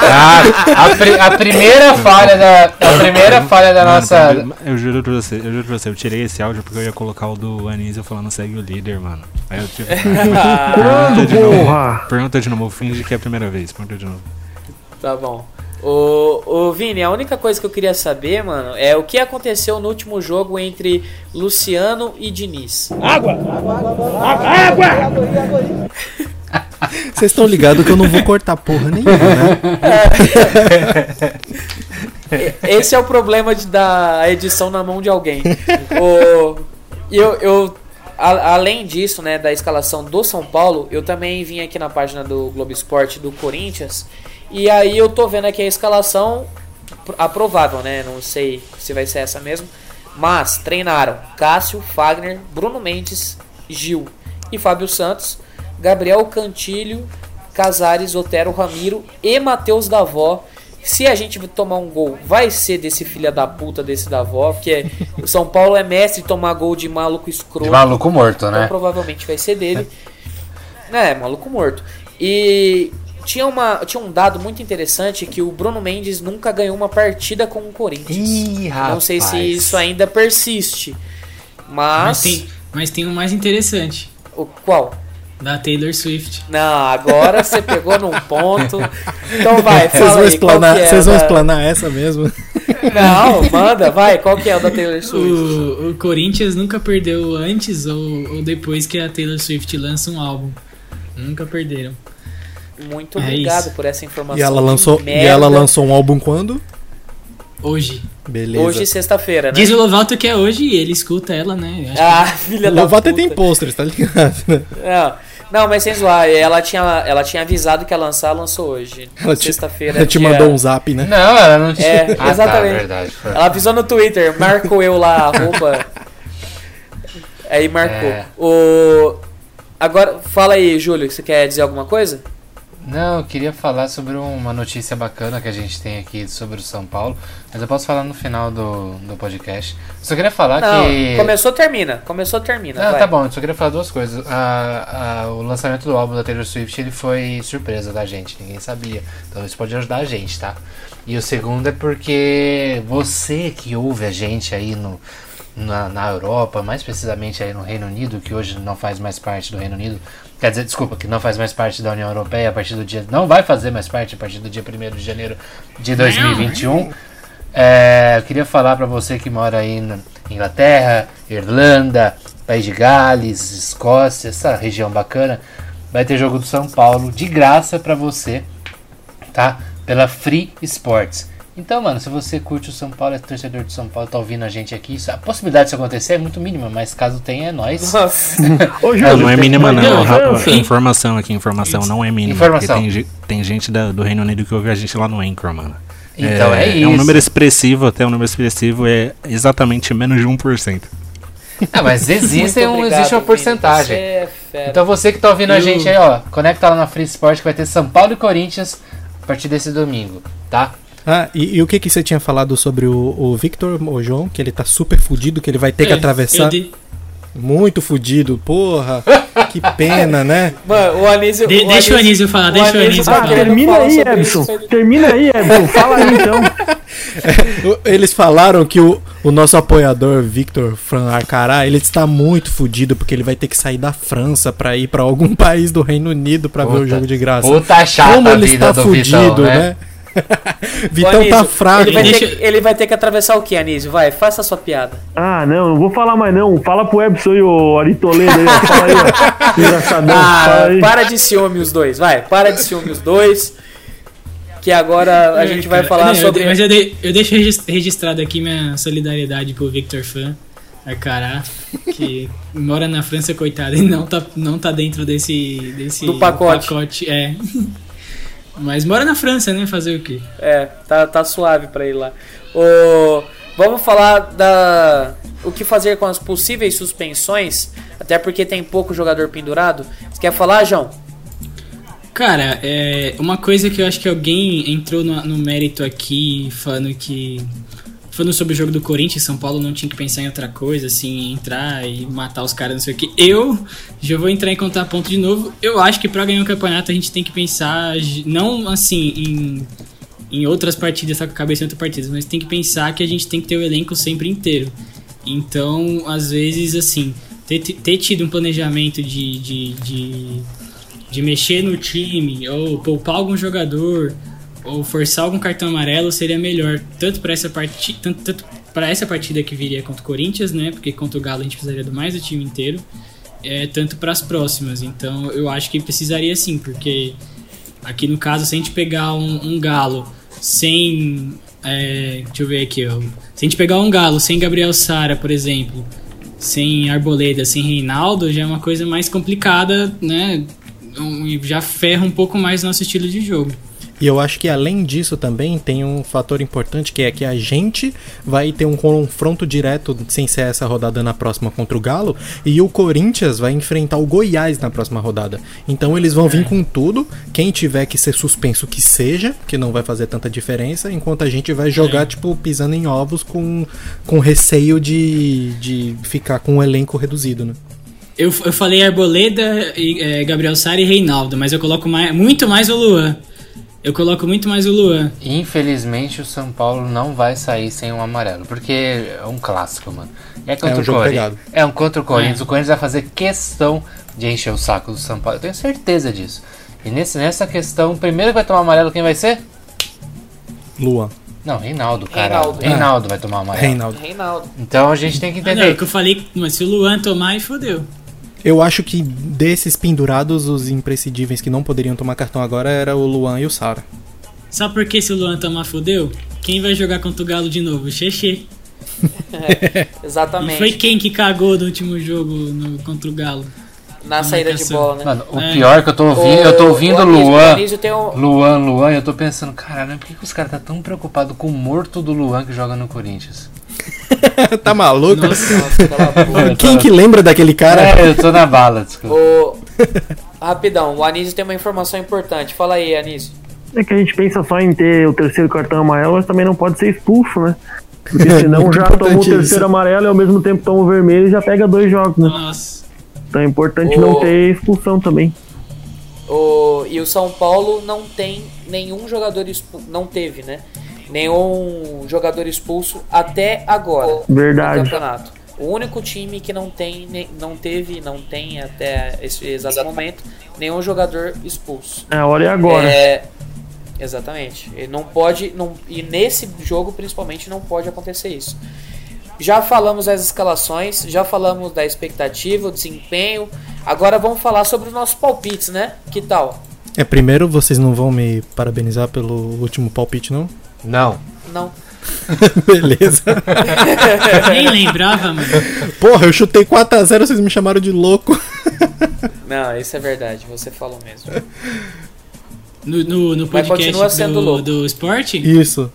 Speaker 5: Ah, a, pri- a primeira falha da. A primeira falha da
Speaker 4: Mano,
Speaker 5: nossa.
Speaker 4: primeiro- eu juro pra você, eu juro pra você, eu tirei esse áudio porque eu ia colocar o do Anísio falando segue o líder, mano. Aí eu tive. pergunta de novo. Pergunta de novo, finge que é a primeira vez. Pergunta de novo.
Speaker 2: Tá bom. O, o Vini, a única coisa que eu queria saber, mano, é o que aconteceu no último jogo entre Luciano e Diniz.
Speaker 7: Vocês estão ligados que eu não vou cortar porra nenhuma, né?
Speaker 2: Esse é o problema de dar a edição na mão de alguém. o, eu, eu, a- além disso, né, da escalação do São Paulo, eu também vim aqui na página do Globo Esporte do Corinthians. E aí eu tô vendo aqui a escalação pr- aprovável, né? Não sei se vai ser essa mesmo. Mas treinaram Cássio, Fagner, Bruno Mendes, Gil e Fábio Santos, Gabriel Cantilho, Casares, Otero, Ramiro e Matheus Davó. Se a gente tomar um gol, vai ser desse filha da puta desse Davó, porque o São Paulo é mestre tomar gol de maluco escroto.
Speaker 5: De maluco morto,
Speaker 2: Então
Speaker 5: né?
Speaker 2: provavelmente vai ser dele. É, maluco morto. E tinha, uma, tinha um dado muito interessante que o Bruno Mendes nunca ganhou uma partida com o Corinthians.
Speaker 5: Ih, rapaz.
Speaker 2: Não sei se isso ainda persiste. Mas.
Speaker 3: Mas tem, mas tem um mais interessante.
Speaker 2: O qual?
Speaker 3: Da Taylor Swift.
Speaker 2: Não, agora você pegou num ponto. Então vai,
Speaker 7: Vocês
Speaker 2: fala
Speaker 7: vão,
Speaker 2: aí,
Speaker 7: explanar,
Speaker 2: qual que é
Speaker 7: vocês vão
Speaker 2: da-
Speaker 7: explanar essa mesmo?
Speaker 2: Não, manda, vai, qual que é o da Taylor Swift?
Speaker 3: O, o Corinthians nunca perdeu antes ou, ou depois que a Taylor Swift lança um álbum. Nunca perderam.
Speaker 2: Muito
Speaker 3: É
Speaker 2: obrigado
Speaker 3: isso.
Speaker 2: por essa informação.
Speaker 7: E ela lançou, e ela lançou um álbum quando?
Speaker 3: Hoje.
Speaker 7: Beleza.
Speaker 2: Hoje, sexta-feira, né?
Speaker 3: Diz o Lovato que é hoje e ele escuta ela, né?
Speaker 2: Ah, filha da
Speaker 7: Lovato
Speaker 2: puta.
Speaker 7: tem pôsteres, tá ligado? né?
Speaker 2: Não, não, mas sem zoar, ela tinha, ela tinha avisado que ia lançar, lançou hoje.
Speaker 7: Ela
Speaker 2: Sexta-feira.
Speaker 7: ela te
Speaker 2: dia-
Speaker 7: mandou um zap, né?
Speaker 5: Não, ela não tinha.
Speaker 2: É,
Speaker 5: Ah, tá,
Speaker 2: exatamente.
Speaker 5: verdade. foi.
Speaker 2: Ela avisou no Twitter, marcou eu lá, arroba. Aí marcou.
Speaker 5: É.
Speaker 2: O... Agora, fala aí, Júlio, você quer dizer alguma coisa?
Speaker 5: Não, eu queria falar sobre uma notícia bacana que a gente tem aqui sobre o São Paulo, mas eu posso falar no final do, do podcast. Só queria falar
Speaker 2: Não,
Speaker 5: que.
Speaker 2: começou, termina. Começou, termina.
Speaker 5: Não,
Speaker 2: vai.
Speaker 5: tá bom, eu só queria falar duas coisas. A- a- o lançamento do álbum da Taylor Swift ele foi surpresa da gente, ninguém sabia. Então isso pode ajudar a gente, tá? E o segundo é porque você que ouve a gente aí no, na, na Europa, mais precisamente aí no Reino Unido, que hoje não faz mais parte do Reino Unido, quer dizer, desculpa, que não faz mais parte da União Europeia a partir do dia. Não vai fazer mais parte a partir do dia 1 de janeiro de 2021. É, eu queria falar pra você que mora aí na Inglaterra, Irlanda, País de Gales, Escócia, essa região bacana, vai ter jogo do São Paulo de graça pra você, tá? Pela Free Sports. Então, mano, se você curte o São Paulo, é torcedor do São Paulo, tá ouvindo a gente aqui, a possibilidade disso acontecer é muito mínima, mas caso tenha, é nós.
Speaker 2: Nossa.
Speaker 6: Ô,
Speaker 4: Não,
Speaker 6: Júlio,
Speaker 4: não é mínima não. Rafa,
Speaker 6: eu-
Speaker 4: informação aqui, informação, não é mínima.
Speaker 5: Informação.
Speaker 4: Porque tem, tem gente da- do Reino Unido que ouve a gente lá no Anchor, mano.
Speaker 5: Então é, isso.
Speaker 4: É um número expressivo, até um número expressivo é exatamente menos de 1%.
Speaker 5: Ah, mas existem um,
Speaker 2: obrigado,
Speaker 5: existe uma porcentagem.
Speaker 2: você é.
Speaker 5: Então você que tá ouvindo a
Speaker 3: Eu-
Speaker 5: gente aí, ó, conecta lá na Free Sport que vai ter São Paulo e Corinthians a partir desse domingo, tá?
Speaker 7: Ah, e, e o que, que você tinha falado sobre o, o Victor, o João? Que ele tá super fudido, que ele vai ter que
Speaker 3: É,
Speaker 7: atravessar.
Speaker 3: eu dei-
Speaker 7: Muito fudido, porra. que pena, né?
Speaker 2: Mano, o Anísio.
Speaker 3: De- deixa o Anísio falar, deixa o Anísio falar.
Speaker 6: termina aí, Edson. Termina aí, Edson. Fala aí então.
Speaker 7: O- Eles falaram que o, o nosso apoiador, Victor Fran Arcará, ele está muito fudido porque ele vai ter que sair da França pra ir pra algum país do Reino Unido pra ver o jogo de graça.
Speaker 5: Puta chata
Speaker 7: Como
Speaker 5: a
Speaker 7: ele
Speaker 5: vida
Speaker 7: está
Speaker 5: Vitão,
Speaker 7: fudido,
Speaker 5: né?
Speaker 2: Ô,
Speaker 7: Vitão tá
Speaker 2: Anísio,
Speaker 7: fraco.
Speaker 2: Ele vai, ter,
Speaker 3: Deixa-
Speaker 2: que- ele vai ter que atravessar o que, Anísio? Vai, faça a sua piada.
Speaker 6: Ah, não, não vou falar mais não. Fala pro Edson e o Ari Toledo aí, ó. Fala aí, ó. Engraçadão.
Speaker 2: Ah,
Speaker 6: aí.
Speaker 2: para de ciúme os dois, vai, para de ciúme os dois. Que agora a gente vai
Speaker 3: Cara,
Speaker 2: falar
Speaker 3: não, eu
Speaker 2: sobre.
Speaker 3: de- mas eu, dei- eu deixo regis- registrado aqui minha solidariedade pro Victor Fan Arcará, que mora na França, coitado, e não tá, não tá dentro desse, desse
Speaker 2: Do pacote.
Speaker 3: É. Mas mora na França, né? Fazer o quê?
Speaker 2: É, tá, tá suave pra ir lá. Ô, vamos falar da. O que fazer com as possíveis suspensões, até porque tem pouco jogador pendurado. Você quer falar, João?
Speaker 3: Cara, é, uma coisa que eu acho que alguém entrou no, no mérito aqui falando que. Falando sobre o jogo do Corinthians, São Paulo não tinha que pensar em outra coisa, assim, entrar e matar os caras, não sei o que. Eu já vou entrar em contar de novo. Eu acho que pra ganhar um campeonato a gente tem que pensar, não assim, em, em outras partidas, tá com a cabeça em outras partidas, mas tem que pensar que a gente tem que ter o elenco sempre inteiro. Então, às vezes, assim, ter, ter tido um planejamento de, de, de de mexer no time ou poupar algum jogador ou forçar algum cartão amarelo seria melhor tanto para essa partida tanto, tanto para essa partida que viria contra o Corinthians né porque contra o Galo a gente precisaria do mais do time inteiro é, tanto para as próximas então eu acho que precisaria sim porque aqui no caso se a gente pegar um, um Galo sem é, deixa eu ver aqui ó. se a gente pegar um Galo sem Gabriel Sara por exemplo sem Arboleda, sem Reinaldo, já é uma coisa mais complicada, né? Já ferra um pouco mais nosso estilo de jogo.
Speaker 7: E eu acho que além disso também tem um fator importante que é que a gente vai ter um confronto direto sem ser essa rodada na próxima contra o Galo e o Corinthians vai enfrentar o Goiás na próxima rodada. Então eles vão vir com tudo. Quem tiver que ser suspenso que seja, que não vai fazer tanta diferença, enquanto a gente vai jogar tipo pisando em ovos com, com receio de, de ficar com o elenco reduzido, né?
Speaker 3: Eu, eu falei Arboleda, e, é, Gabriel Sara e Reinaldo, mas eu coloco mais, muito mais o Luan. Eu coloco muito mais o Luan.
Speaker 5: Infelizmente o São Paulo não vai sair sem um amarelo, porque é um clássico, mano. É contra
Speaker 7: um
Speaker 5: o Corinthians. É um contra o Corinthians.
Speaker 3: É.
Speaker 5: O Corinthians vai fazer questão de encher o saco do São Paulo. Eu tenho certeza disso. E nesse, nessa questão, primeiro que vai tomar amarelo quem vai ser?
Speaker 7: Luan.
Speaker 5: Não, Reinaldo, cara.
Speaker 2: Reinaldo.
Speaker 5: Reinaldo, vai tomar amarelo.
Speaker 7: Reinaldo.
Speaker 2: Reinaldo.
Speaker 5: Então a gente tem que
Speaker 3: Ah, não, é
Speaker 5: entender.
Speaker 3: o que eu falei, mas se o Luan tomar, aí fodeu.
Speaker 7: Eu acho que desses pendurados, os imprescindíveis que não poderiam tomar cartão agora era o Luan e o Sara.
Speaker 3: Sabe por que se o Luan tomar, fodeu? Quem vai jogar contra o Galo de novo? O Xexê. E
Speaker 2: Exatamente.
Speaker 3: foi quem que cagou no último jogo no- contra o Galo?
Speaker 2: Na saída de bola, né?
Speaker 5: Mano, o
Speaker 3: É.
Speaker 5: pior é que eu tô ouvindo, eu tô ouvindo
Speaker 2: o Anísio- o
Speaker 5: Luan.
Speaker 2: Anísio tem um-
Speaker 5: Luan, Luan, e eu tô pensando, caralho, por que, que os caras tá tão preocupados com o morto do Luan que joga no Corinthians?
Speaker 7: tá maluco?
Speaker 3: Nossa,
Speaker 2: Nossa.
Speaker 7: Quem que lembra daquele cara?
Speaker 5: É, eu tô na bala, desculpa.
Speaker 2: Ô, rapidão, o Anísio tem uma informação importante. Fala aí, Anísio.
Speaker 6: É que a gente pensa só em ter o terceiro cartão amarelo, mas também não pode ser expulso, né? Porque senão
Speaker 7: Muito
Speaker 6: já toma o terceiro
Speaker 7: isso.
Speaker 6: amarelo e ao mesmo tempo toma o vermelho e já pega dois jogos, né?
Speaker 3: Nossa.
Speaker 6: Então é importante
Speaker 2: Ô.
Speaker 6: não ter expulsão também.
Speaker 2: O, e o São Paulo não tem nenhum jogador expulso. Não teve, né? Nenhum jogador expulso até agora
Speaker 6: Verdade.
Speaker 2: no campeonato. O único time que não tem, não teve, não tem até esse exato momento nenhum jogador expulso.
Speaker 6: É a hora e agora.
Speaker 2: É, exatamente. E não pode, não, e nesse jogo principalmente não pode acontecer isso. Já falamos das escalações, já falamos da expectativa, o desempenho. Agora vamos falar sobre os nossos palpites, né? Que tal?
Speaker 7: É, primeiro vocês não vão me parabenizar pelo último palpite, não?
Speaker 5: Não.
Speaker 2: Não.
Speaker 7: Beleza.
Speaker 3: Nem lembrava, mano.
Speaker 7: Porra, eu chutei 4x0, vocês me chamaram de louco.
Speaker 2: Não, isso é verdade, você falou mesmo.
Speaker 3: No, no, no podcast
Speaker 2: continua sendo
Speaker 3: do,
Speaker 2: louco.
Speaker 3: do esporte?
Speaker 7: Isso.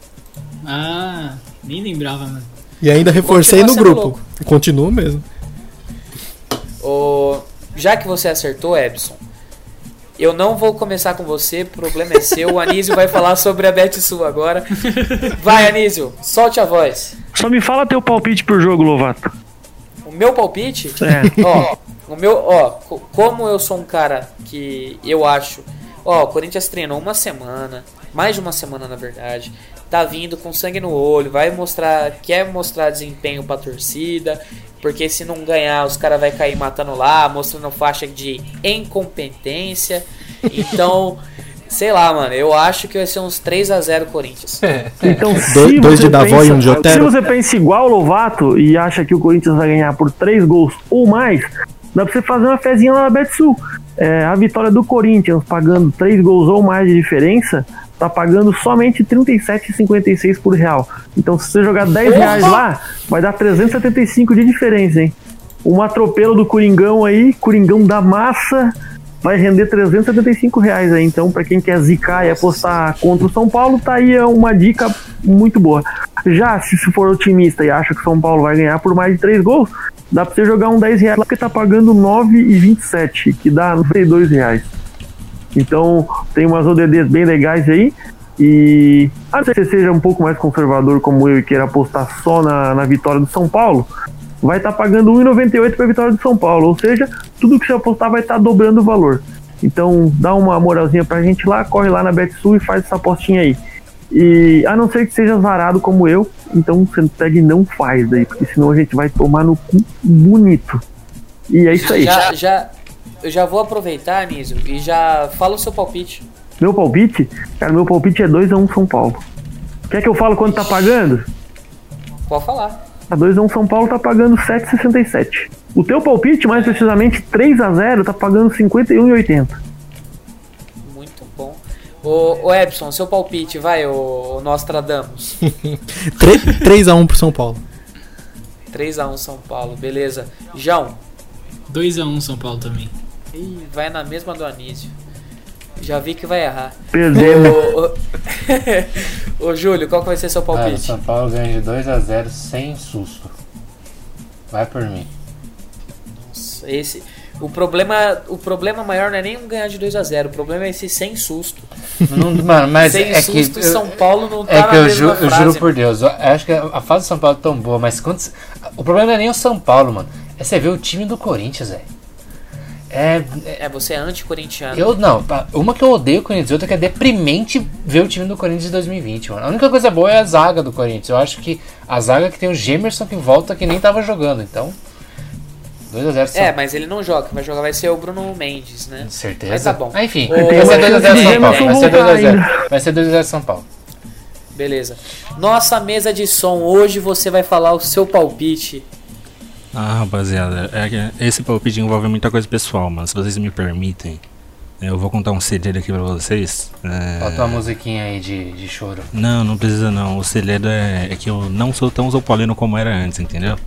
Speaker 3: Ah, nem lembrava, mano.
Speaker 7: E ainda reforcei
Speaker 2: Continua
Speaker 7: no grupo.
Speaker 2: louco.
Speaker 7: Continuo mesmo.
Speaker 2: O, já que você acertou, Ebson, eu não vou começar com você, o problema é seu. O Anísio vai falar sobre a Betsul agora. Vai, Anísio, solte a voz.
Speaker 6: Só me fala teu palpite pro jogo, Lovato.
Speaker 2: O meu palpite,
Speaker 6: É.
Speaker 2: ó, o meu, ó, co- como eu sou um cara que eu acho, ó, o Corinthians treinou uma semana, mais de uma semana na verdade, tá vindo com sangue no olho, vai mostrar, quer mostrar desempenho pra torcida, porque se não ganhar os caras vai cair matando lá, mostrando faixa de incompetência. Então, sei lá, mano, eu acho que vai ser uns 3 a 0 Corinthians.
Speaker 6: Então,
Speaker 7: Dois-
Speaker 6: se
Speaker 7: dois
Speaker 6: você
Speaker 7: de Davó e um de
Speaker 6: Se
Speaker 7: Otero.
Speaker 6: você pensa igual o Lovato e acha que o Corinthians vai ganhar por três gols ou mais, dá pra você fazer uma fezinha lá na Betsul. É, a vitória do Corinthians pagando três gols ou mais de diferença, tá pagando somente R$ 37,56 por real. Então, se você jogar 10 reais lá, vai dar 375 de diferença, hein? Um atropelo do Coringão aí, Coringão da massa, vai render 375 reais aí. Então, para quem quer zicar e apostar contra o São Paulo, tá aí uma dica muito boa. Já se for otimista e acha que o São Paulo vai ganhar por mais de 3 gols, dá pra você jogar um 10 reais lá, porque tá pagando 9,27, que dá 92 reais. Então, tem umas ODDs bem legais aí. E a que você seja um pouco mais conservador como eu e queira apostar só na, na vitória do São Paulo, vai estar pagando 1,98 para a vitória do São Paulo. Ou seja, tudo que você apostar vai estar dobrando o valor. Então, dá uma moralzinha pra gente lá, corre lá na BetSul e faz essa apostinha aí. E a não ser que seja varado como eu, então pega e não faz daí, porque senão a gente vai tomar no cu bonito. E é isso aí.
Speaker 2: Já, já, eu já vou aproveitar, Anísio, e já fala o seu palpite.
Speaker 6: Meu palpite? Cara, meu palpite é 2x1 São Paulo. Quer que eu falo quanto tá pagando?
Speaker 2: Pode falar.
Speaker 6: A 2x1 São Paulo tá pagando 7,67. O teu palpite, mais precisamente 3x0, tá pagando 51,80.
Speaker 2: Muito bom. Ô, ô Epson, seu palpite, vai, ô, ô Nostradamus.
Speaker 7: 3x1 pro São Paulo.
Speaker 2: 3x1 São Paulo, beleza. João,
Speaker 3: 2x1 São Paulo também.
Speaker 2: Ih, vai na mesma do Anísio. Já vi que vai errar.
Speaker 6: Perdemos.
Speaker 2: Ô, ô, ô, Júlio, qual que vai ser seu palpite?
Speaker 5: São Paulo ganha de 2x0 sem susto. Vai por mim.
Speaker 2: Nossa, Esse, o, problema, o problema maior não é nem um ganhar de 2x0, o problema é esse sem susto.
Speaker 5: Não, mano, mas
Speaker 2: sem
Speaker 5: é
Speaker 2: susto
Speaker 5: que.
Speaker 2: e São Paulo não tá
Speaker 5: É
Speaker 2: na
Speaker 5: que eu,
Speaker 2: mesma
Speaker 5: ju- eu juro por Deus, eu acho que a fase do São Paulo é tão boa, mas quando. O problema não é nem o São Paulo, mano. É você ver o time do Corinthians, velho. É, é-
Speaker 2: você é anti-corintiano.
Speaker 5: Eu não, uma que eu odeio o Corinthians, outra que é deprimente ver o time do Corinthians de 2020, mano. A única coisa boa é a zaga do Corinthians. Eu acho que a zaga que tem o Gemerson que volta que nem tava jogando, então. 2x0 São
Speaker 2: É, mas ele não joga, vai jogar vai ser o Bruno Mendes, né?
Speaker 5: Certeza.
Speaker 2: Mas tá bom.
Speaker 5: Ah, enfim,
Speaker 2: Ô,
Speaker 5: vai ser 2x0 São Paulo. Vai ser
Speaker 6: voltar
Speaker 5: 2x0.
Speaker 6: ainda.
Speaker 5: Vai ser 2x0 São Paulo.
Speaker 2: Beleza. Nossa mesa de som, hoje você vai falar o seu palpite.
Speaker 4: Ah, rapaziada, é esse palpite envolve muita coisa pessoal, mas se vocês me permitem, eu vou contar um segredo aqui pra vocês. É...
Speaker 5: Falta uma musiquinha aí de, de choro.
Speaker 4: Não, não precisa não. O segredo é, é que eu não sou tão zopolino como era antes, entendeu?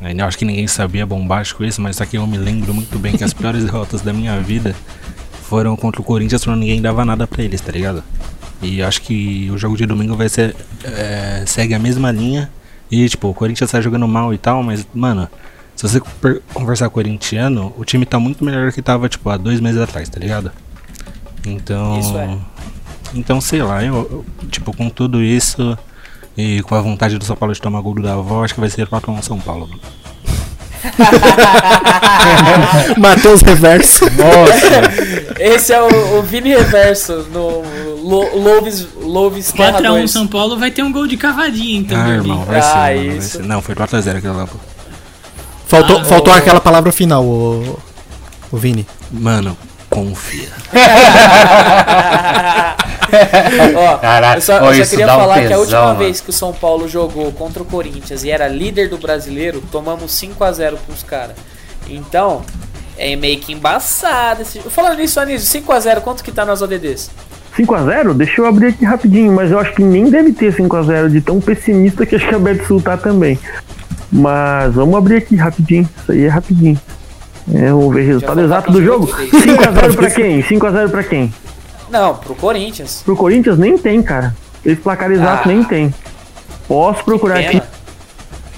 Speaker 4: Eu acho que ninguém sabia bombástico isso, mas só que eu me lembro muito bem que as piores derrotas da minha vida foram contra o Corinthians quando ninguém dava nada pra eles, tá ligado? E acho que o jogo de domingo vai ser. é, segue a mesma linha. E tipo, o Corinthians tá jogando mal e tal, mas, mano, Se você conversar com o corintiano, o time tá muito melhor que tava, tipo, há dois meses atrás, tá ligado? Então.
Speaker 2: Isso é.
Speaker 4: Então, sei lá, eu, eu, tipo, com tudo isso e com a vontade do São Paulo de tomar gol da avó, acho que vai ser 4x1 São Paulo.
Speaker 7: Matheus Reverso.
Speaker 5: Nossa,
Speaker 2: Esse é o, o Vini Reverso no Lo- Loves, Loves Terra
Speaker 3: 4x1
Speaker 2: 2.
Speaker 3: São Paulo vai ter um gol de cavadinha, então.
Speaker 4: Ah, irmão, vai
Speaker 2: Ah,
Speaker 4: ser, mano, vai ser. Não, foi 4x0 aquilo lá.
Speaker 7: Faltou,
Speaker 3: Ah,
Speaker 7: faltou
Speaker 2: o-
Speaker 7: aquela palavra final, o, o Vini.
Speaker 4: Mano, confia.
Speaker 2: Ó,
Speaker 5: Caraca,
Speaker 2: eu só,
Speaker 5: ó,
Speaker 2: eu só
Speaker 5: isso
Speaker 2: queria
Speaker 5: dá um
Speaker 2: falar que a
Speaker 5: tesão,
Speaker 2: última
Speaker 5: mano.
Speaker 2: vez que o São Paulo jogou contra o Corinthians e era líder do brasileiro, tomamos 5x0 pros caras. Então, é meio que embaçado esse Falando nisso, Anísio, 5x0, quanto que tá nas ODDs?
Speaker 6: 5x0? Deixa eu abrir aqui rapidinho, mas eu acho que nem deve ter 5x0 de tão pessimista que acho que a Betsul tá também. Mas vamos abrir aqui rapidinho. Isso aí é rapidinho. É, vamos ver o resultado exato do jogo.
Speaker 2: vocês.
Speaker 6: 5x0 pra quem? 5x0 pra quem?
Speaker 2: Não, pro Corinthians.
Speaker 6: Pro Corinthians nem tem, cara. Esse placar exato
Speaker 2: Ah.
Speaker 6: nem tem. Posso procurar aqui.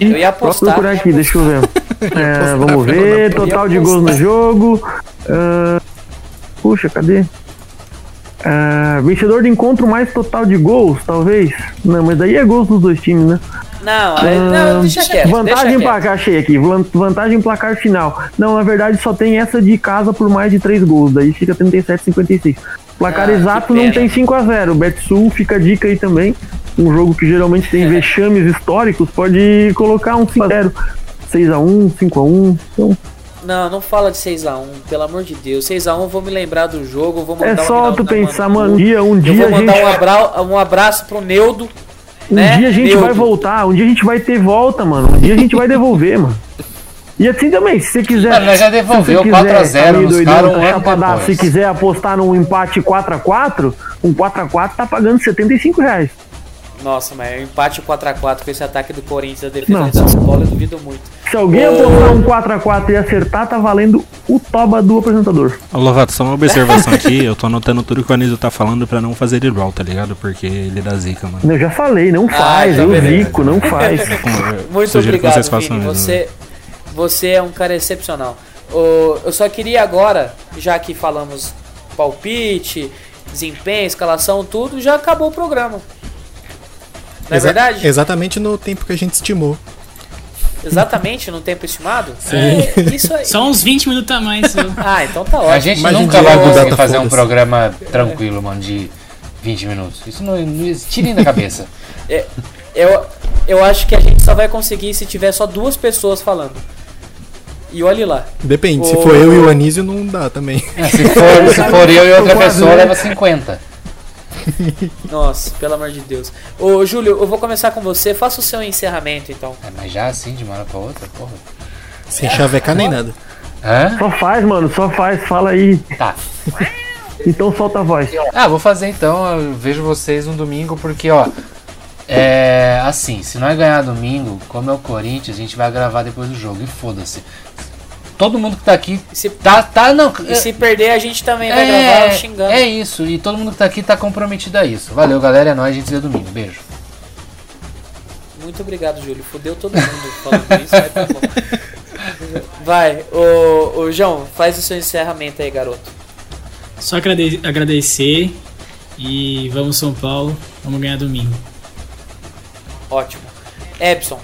Speaker 2: Eu ia
Speaker 6: Posso
Speaker 2: apostar.
Speaker 6: procurar aqui, deixa eu ver. É, vamos ver, total de gols no jogo. Ah, puxa, cadê? Ah, vencedor de encontro mais total de gols, talvez. Não, mas daí é gols dos dois times, né?
Speaker 2: Não, aí-
Speaker 6: Ah,
Speaker 2: não, deixa quieto.
Speaker 6: Vantagem
Speaker 2: deixa
Speaker 6: placar, achei aqui. Van- Vantagem em placar final. Não, na verdade só tem essa de casa por mais de 3 gols. Daí fica 37, 56. Placar
Speaker 2: Ah,
Speaker 6: exato não
Speaker 2: pena.
Speaker 6: tem 5x0. Betsul fica a dica aí também. Um jogo que geralmente tem vexames históricos, pode colocar um 5x0. 6x1, 5x1. Então,
Speaker 2: Não, não fala de 6x1, pelo amor de Deus. 6x1 eu vou me lembrar do jogo, eu vou mandar
Speaker 6: é
Speaker 2: um
Speaker 6: só
Speaker 2: Rinaldo
Speaker 6: tu pensar,
Speaker 2: mano.
Speaker 6: um dia, um
Speaker 2: Eu
Speaker 6: dia
Speaker 2: vou
Speaker 6: a
Speaker 2: mandar
Speaker 6: gente
Speaker 2: um, abra um abraço pro Neudo.
Speaker 6: Um
Speaker 2: né?
Speaker 6: dia a gente
Speaker 2: Neudo.
Speaker 6: vai voltar, um dia a gente vai ter volta, mano. Um dia a gente vai devolver, mano. E assim também, se você quiser.
Speaker 5: Mano, nós já devolveu
Speaker 6: quiser,
Speaker 5: 4 a 0
Speaker 6: ali,
Speaker 5: nos
Speaker 6: doidão,
Speaker 5: caras um.
Speaker 6: Se quiser apostar num empate 4x4, um 4x4 tá pagando 75 reais.
Speaker 2: Nossa, mas empate 4x4 com esse ataque do Corinthians, a defesa
Speaker 6: Não.
Speaker 2: do São Paulo, eu duvido muito.
Speaker 6: Se alguém apostar um 4x4 e acertar, tá valendo o toba do apresentador.
Speaker 4: Ô, Lovato, só uma observação aqui. Eu tô anotando tudo que o Anísio tá falando pra não fazer igual, tá ligado? Porque ele dá zica, mano.
Speaker 6: Eu já falei, não faz,
Speaker 2: tá
Speaker 6: eu
Speaker 2: beleza.
Speaker 6: zico, não faz.
Speaker 2: Muito
Speaker 4: Sugiro que
Speaker 2: obrigado,
Speaker 4: vocês façam
Speaker 2: Vini.
Speaker 4: mesmo.
Speaker 2: Você, você é um cara excepcional. Eu só queria agora, já que falamos palpite, desempenho, escalação, tudo, já acabou o programa. Não é
Speaker 7: Exa-
Speaker 2: verdade?
Speaker 7: Exatamente no tempo que a gente estimou.
Speaker 2: Exatamente no tempo estimado?
Speaker 7: Sim.
Speaker 2: É, isso aí.
Speaker 3: Só uns 20 minutos a mais. só.
Speaker 2: Ah, então tá
Speaker 5: A
Speaker 2: ótimo.
Speaker 5: gente
Speaker 7: Mas
Speaker 5: nunca vai conseguir fazer um
Speaker 7: foda-se.
Speaker 5: programa tranquilo, mano, de 20 minutos. Isso não, não tirem da cabeça.
Speaker 2: Eu, eu acho que a gente só vai conseguir se tiver só duas pessoas falando. E olhe lá.
Speaker 7: Depende, se
Speaker 2: Ô.
Speaker 7: for eu e o Anísio, não dá também.
Speaker 5: É, se, for, se for eu e outra pessoa,
Speaker 6: né?
Speaker 5: leva 50.
Speaker 2: Nossa, pelo amor de Deus. Ô, Júlio, eu vou começar com você. Faça o seu encerramento, então.
Speaker 5: É, mas já assim, de uma hora pra outra, porra.
Speaker 7: Sem chavecar nem nada.
Speaker 5: Hã?
Speaker 6: Só faz, mano, só faz, fala aí.
Speaker 5: Tá.
Speaker 6: Então solta a voz.
Speaker 5: Ah, vou fazer então. Eu vejo vocês no domingo, porque, ó. É. Assim, se nós ganhar domingo, como é o Corinthians, a gente vai gravar depois do jogo. E foda-se. Todo mundo que tá aqui.
Speaker 2: E se,
Speaker 5: Tá, tá, não.
Speaker 2: e se perder, a gente também vai gravar xingando.
Speaker 5: é isso, e todo mundo que tá aqui tá comprometido a isso. Valeu, galera, é nóis, a gente se vê domingo. Beijo.
Speaker 2: Muito obrigado, Júlio. Fudeu todo mundo falando isso, mas tá bom. Vai, ô, ô João, faz o seu encerramento aí, garoto.
Speaker 3: Só agrade- agradecer e vamos São Paulo, vamos ganhar domingo.
Speaker 2: Ótimo. Epson,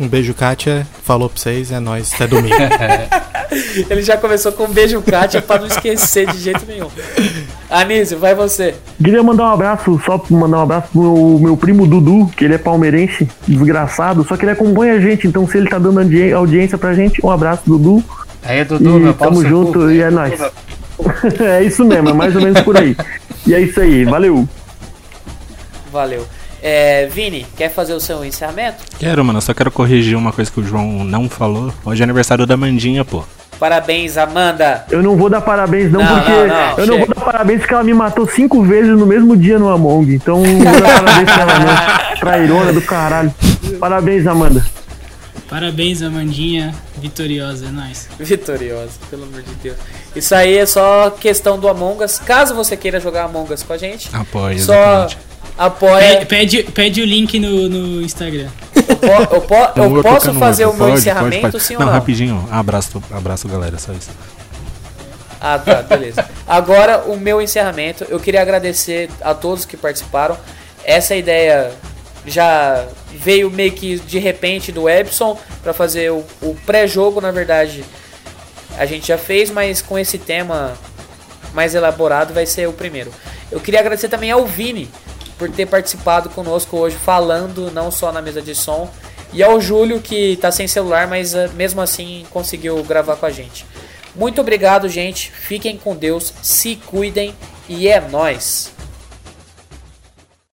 Speaker 7: Um beijo, Kátia. Falou pra vocês, é nóis. Até domingo.
Speaker 2: ele já começou com um beijo, Kátia, pra não esquecer de jeito nenhum. Anísio, vai você.
Speaker 6: Queria mandar um abraço, só pra mandar um abraço pro meu, meu primo Dudu, que ele é palmeirense, desgraçado, só que ele acompanha a gente, então se ele tá dando audi- audiência pra gente, um abraço, Dudu.
Speaker 5: Aí, Dudu,
Speaker 6: e
Speaker 5: meu pau
Speaker 6: tamo junto e é nóis. é isso mesmo, é mais ou menos por aí. E é isso aí, valeu.
Speaker 2: Valeu. É, Vini, quer fazer o seu encerramento?
Speaker 4: Quero, mano, eu só quero corrigir uma coisa que o João não falou. Hoje é aniversário da Mandinha, pô.
Speaker 2: Parabéns, Amanda.
Speaker 6: Eu não vou dar parabéns não,
Speaker 2: Não,
Speaker 6: porque
Speaker 2: não, não,
Speaker 6: eu não
Speaker 2: chega.
Speaker 6: vou dar parabéns porque ela me matou cinco vezes no mesmo dia no Among, então não vou dar parabéns pra ela não. Trairona do caralho. Parabéns, Amanda.
Speaker 3: Parabéns, Amandinha, vitoriosa, é nóis.
Speaker 2: Vitoriosa, pelo amor de Deus. Isso aí é só questão do Among Us. Caso você queira jogar Among Us com a gente,
Speaker 4: Apoio,
Speaker 2: só,
Speaker 4: exatamente.
Speaker 2: Apoia.
Speaker 3: Pede, pede o link no, no Instagram.
Speaker 2: Eu, po- eu po-
Speaker 4: Não,
Speaker 2: eu
Speaker 4: vou
Speaker 2: posso fazer o meu
Speaker 4: Pode,
Speaker 2: encerramento,
Speaker 4: pode, pode.
Speaker 2: sim
Speaker 4: não,
Speaker 2: ou não?
Speaker 4: rapidinho. Abraço, abraço, galera. Só isso.
Speaker 2: Ah, tá, beleza. Agora, o meu encerramento. Eu queria agradecer a todos que participaram. Essa ideia já veio meio que de repente do Epson para fazer o, o pré-jogo, na verdade. A gente já fez, mas com esse tema mais elaborado vai ser o primeiro. Eu queria agradecer também ao Vini por ter participado conosco hoje, falando não só na mesa de som, e ao Júlio que tá sem celular, mas ah, mesmo assim conseguiu gravar com a gente. Muito obrigado, gente. Fiquem com Deus, se cuidem e é nóis.